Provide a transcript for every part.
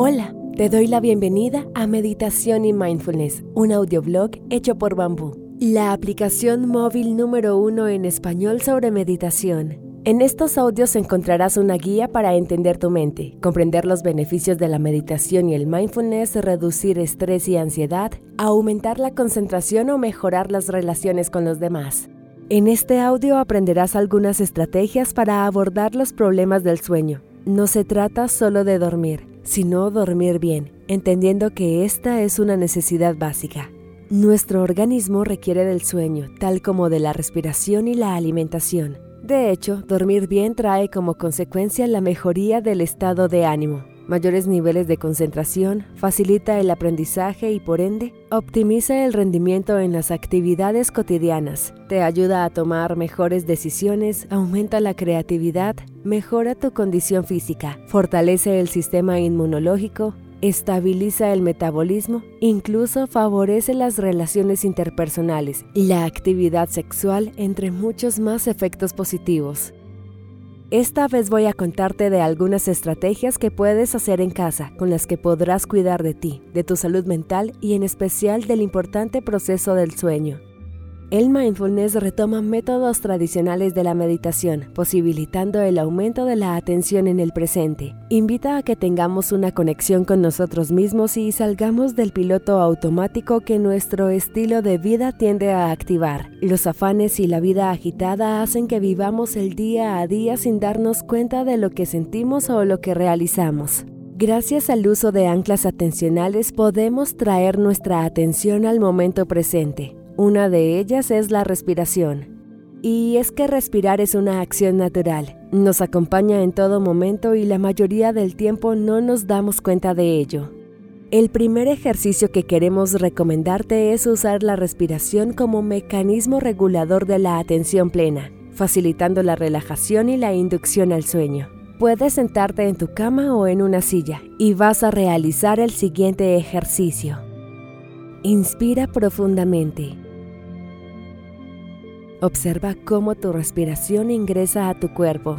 Hola, te doy la bienvenida a Meditación y Mindfulness, un audioblog hecho por Bambú, la aplicación móvil número uno en español sobre meditación. En estos audios encontrarás una guía para entender tu mente, comprender los beneficios de la meditación y el mindfulness, reducir estrés y ansiedad, aumentar la concentración o mejorar las relaciones con los demás. En este audio aprenderás algunas estrategias para abordar los problemas del sueño. No se trata solo de dormir sino dormir bien, entendiendo que esta es una necesidad básica. Nuestro organismo requiere del sueño, tal como de la respiración y la alimentación. De hecho, dormir bien trae como consecuencia la mejoría del estado de ánimo, mayores niveles de concentración, facilita el aprendizaje y por ende optimiza el rendimiento en las actividades cotidianas, te ayuda a tomar mejores decisiones, aumenta la creatividad, mejora tu condición física, fortalece el sistema inmunológico, estabiliza el metabolismo, incluso favorece las relaciones interpersonales y la actividad sexual, entre muchos más efectos positivos. Esta vez voy a contarte de algunas estrategias que puedes hacer en casa con las que podrás cuidar de ti, de tu salud mental y en especial del importante proceso del sueño. El mindfulness retoma métodos tradicionales de la meditación, posibilitando el aumento de la atención en el presente. Invita a que tengamos una conexión con nosotros mismos y salgamos del piloto automático que nuestro estilo de vida tiende a activar. Los afanes y la vida agitada hacen que vivamos el día a día sin darnos cuenta de lo que sentimos o lo que realizamos. Gracias al uso de anclas atencionales podemos traer nuestra atención al momento presente una de ellas es la respiración. Y es que respirar es una acción natural. Nos acompaña en todo momento y la mayoría del tiempo no nos damos cuenta de ello. El primer ejercicio que queremos recomendarte es usar la respiración como mecanismo regulador de la atención plena, facilitando la relajación y la inducción al sueño. Puedes sentarte en tu cama o en una silla y vas a realizar el siguiente ejercicio. Inspira profundamente. Observa cómo tu respiración ingresa a tu cuerpo.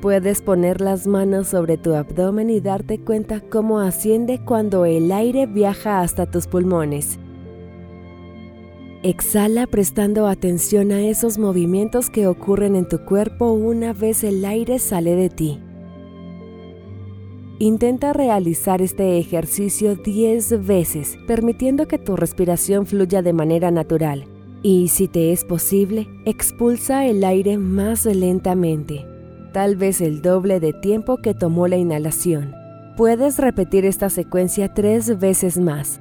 Puedes poner las manos sobre tu abdomen y darte cuenta cómo asciende cuando el aire viaja hasta tus pulmones. Exhala prestando atención a esos movimientos que ocurren en tu cuerpo una vez el aire sale de ti. Intenta realizar este ejercicio 10 veces, permitiendo que tu respiración fluya de manera natural y si te es posible, expulsa el aire más lentamente, tal vez el doble de tiempo que tomó la inhalación. Puedes repetir esta secuencia tres veces más.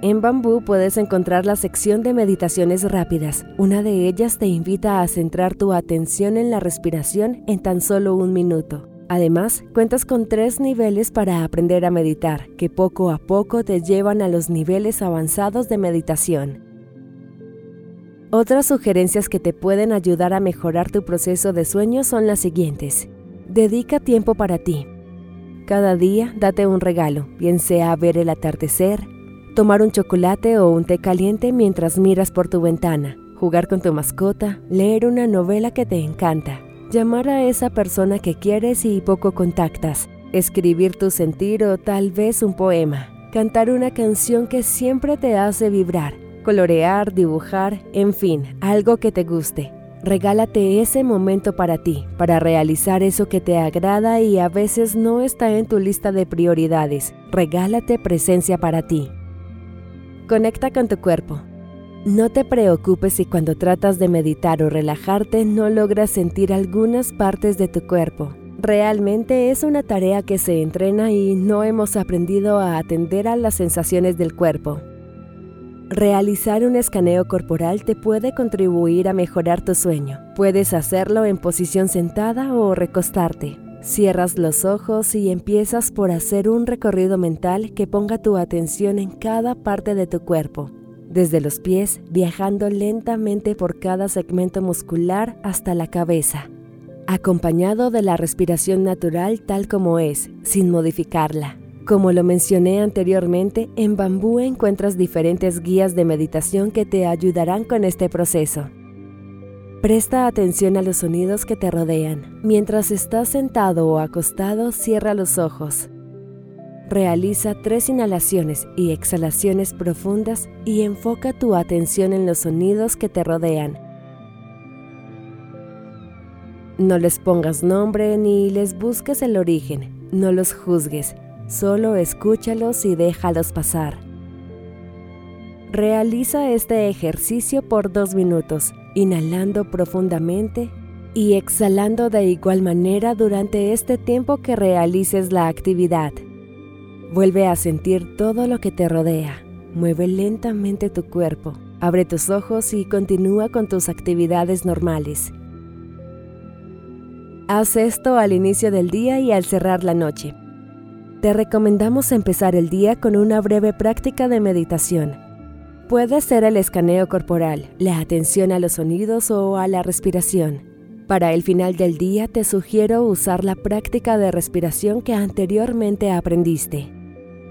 En Bambú puedes encontrar la sección de meditaciones rápidas. Una de ellas te invita a centrar tu atención en la respiración en tan solo un minuto. Además, cuentas con tres niveles para aprender a meditar, que poco a poco te llevan a los niveles avanzados de meditación. Otras sugerencias que te pueden ayudar a mejorar tu proceso de sueño son las siguientes. Dedica tiempo para ti. Cada día date un regalo, bien sea ver el atardecer, tomar un chocolate o un té caliente mientras miras por tu ventana, jugar con tu mascota, leer una novela que te encanta, llamar a esa persona que quieres y poco contactas, escribir tu sentir o tal vez un poema, cantar una canción que siempre te hace vibrar colorear, dibujar, en fin, algo que te guste. Regálate ese momento para ti, para realizar eso que te agrada y a veces no está en tu lista de prioridades. Regálate presencia para ti. Conecta con tu cuerpo. No te preocupes si cuando tratas de meditar o relajarte no logras sentir algunas partes de tu cuerpo. Realmente es una tarea que se entrena y no hemos aprendido a atender a las sensaciones del cuerpo. Realizar un escaneo corporal te puede contribuir a mejorar tu sueño. Puedes hacerlo en posición sentada o recostarte. Cierras los ojos y empiezas por hacer un recorrido mental que ponga tu atención en cada parte de tu cuerpo, desde los pies, viajando lentamente por cada segmento muscular hasta la cabeza, acompañado de la respiración natural tal como es, sin modificarla. Como lo mencioné anteriormente, en Bambú encuentras diferentes guías de meditación que te ayudarán con este proceso. Presta atención a los sonidos que te rodean. Mientras estás sentado o acostado, cierra los ojos. Realiza tres inhalaciones y exhalaciones profundas y enfoca tu atención en los sonidos que te rodean. No les pongas nombre ni les busques el origen, no los juzgues, solo escúchalos y déjalos pasar. Realiza este ejercicio por dos minutos, inhalando profundamente y exhalando de igual manera durante este tiempo que realices la actividad. Vuelve a sentir todo lo que te rodea. Mueve lentamente tu cuerpo. Abre tus ojos y continúa con tus actividades normales. Haz esto al inicio del día y al cerrar la noche. Te recomendamos empezar el día con una breve práctica de meditación. Puede ser el escaneo corporal, la atención a los sonidos o a la respiración. Para el final del día te sugiero usar la práctica de respiración que anteriormente aprendiste.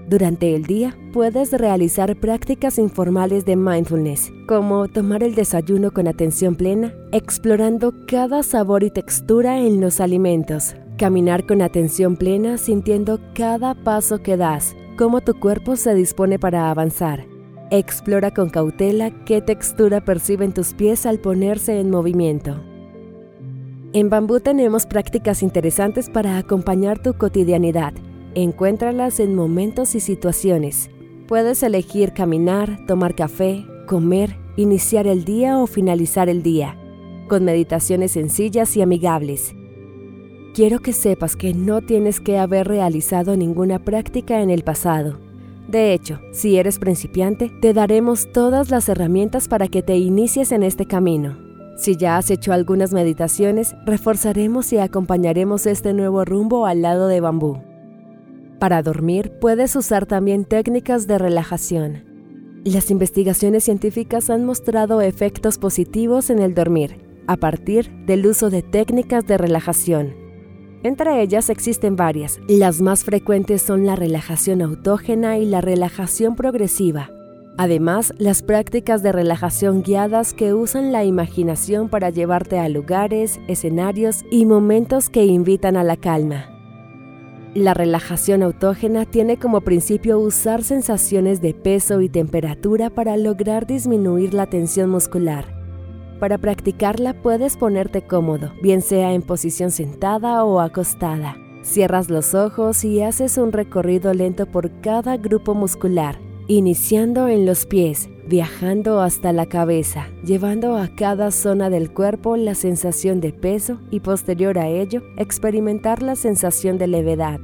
Durante el día puedes realizar prácticas informales de mindfulness, como tomar el desayuno con atención plena, explorando cada sabor y textura en los alimentos, caminar con atención plena sintiendo cada paso que das, cómo tu cuerpo se dispone para avanzar. Explora con cautela qué textura perciben tus pies al ponerse en movimiento. En Bambú tenemos prácticas interesantes para acompañar tu cotidianidad Encuéntralas en momentos y situaciones. Puedes elegir caminar, tomar café, comer, iniciar el día o finalizar el día, con meditaciones sencillas y amigables. Quiero que sepas que no tienes que haber realizado ninguna práctica en el pasado. De hecho, si eres principiante, te daremos todas las herramientas para que te inicies en este camino. Si ya has hecho algunas meditaciones, reforzaremos y acompañaremos este nuevo rumbo al lado de bambú. Para dormir puedes usar también técnicas de relajación. Las investigaciones científicas han mostrado efectos positivos en el dormir a partir del uso de técnicas de relajación. Entre ellas existen varias. Las más frecuentes son la relajación autógena y la relajación progresiva. Además, las prácticas de relajación guiadas que usan la imaginación para llevarte a lugares, escenarios y momentos que invitan a la calma. La relajación autógena tiene como principio usar sensaciones de peso y temperatura para lograr disminuir la tensión muscular. Para practicarla puedes ponerte cómodo, bien sea en posición sentada o acostada. Cierras los ojos y haces un recorrido lento por cada grupo muscular, iniciando en los pies, viajando hasta la cabeza, llevando a cada zona del cuerpo la sensación de peso y posterior a ello experimentar la sensación de levedad.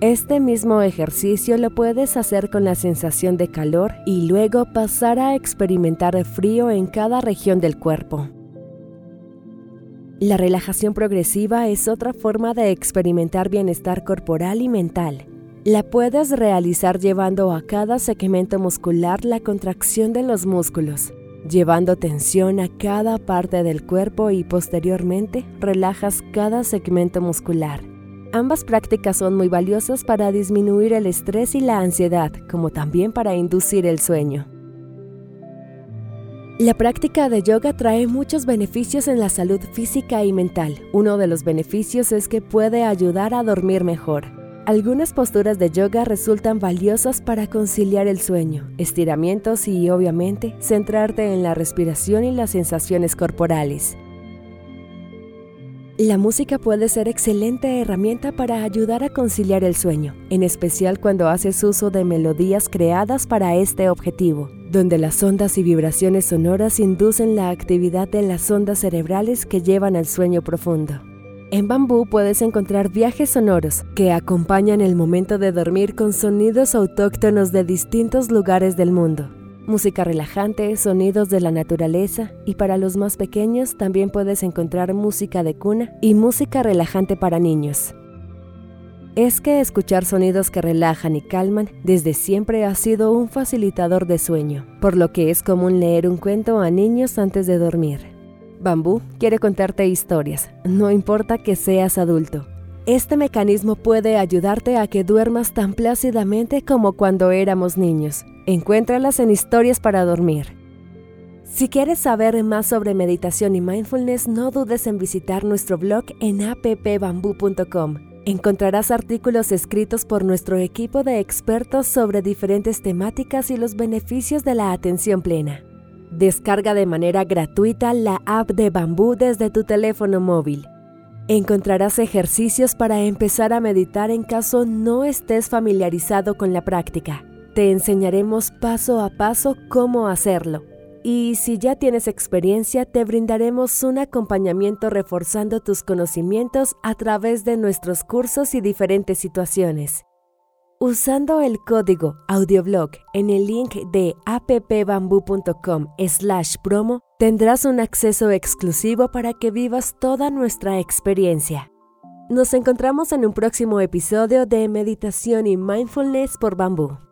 Este mismo ejercicio lo puedes hacer con la sensación de calor y luego pasar a experimentar frío en cada región del cuerpo. La relajación progresiva es otra forma de experimentar bienestar corporal y mental. La puedes realizar llevando a cada segmento muscular la contracción de los músculos, llevando tensión a cada parte del cuerpo y posteriormente relajas cada segmento muscular. Ambas prácticas son muy valiosas para disminuir el estrés y la ansiedad, como también para inducir el sueño. La práctica de yoga trae muchos beneficios en la salud física y mental. Uno de los beneficios es que puede ayudar a dormir mejor. Algunas posturas de yoga resultan valiosas para conciliar el sueño, estiramientos y, obviamente, centrarte en la respiración y las sensaciones corporales. La música puede ser excelente herramienta para ayudar a conciliar el sueño, en especial cuando haces uso de melodías creadas para este objetivo, donde las ondas y vibraciones sonoras inducen la actividad de las ondas cerebrales que llevan al sueño profundo. En Bambú puedes encontrar viajes sonoros que acompañan el momento de dormir con sonidos autóctonos de distintos lugares del mundo. Música relajante, sonidos de la naturaleza y para los más pequeños también puedes encontrar música de cuna y música relajante para niños. Es que escuchar sonidos que relajan y calman desde siempre ha sido un facilitador de sueño, por lo que es común leer un cuento a niños antes de dormir. Bambú quiere contarte historias, no importa que seas adulto. Este mecanismo puede ayudarte a que duermas tan plácidamente como cuando éramos niños. Encuéntralas en Historias para Dormir. Si quieres saber más sobre meditación y mindfulness, no dudes en visitar nuestro blog en appbamboo.com. Encontrarás artículos escritos por nuestro equipo de expertos sobre diferentes temáticas y los beneficios de la atención plena. Descarga de manera gratuita la app de Bambú desde tu teléfono móvil. Encontrarás ejercicios para empezar a meditar en caso no estés familiarizado con la práctica. Te enseñaremos paso a paso cómo hacerlo y si ya tienes experiencia, te brindaremos un acompañamiento reforzando tus conocimientos a través de nuestros cursos y diferentes situaciones. Usando el código audioblog en el link de appbamboo.com slash promo, tendrás un acceso exclusivo para que vivas toda nuestra experiencia. Nos encontramos en un próximo episodio de Meditación y Mindfulness por Bambú.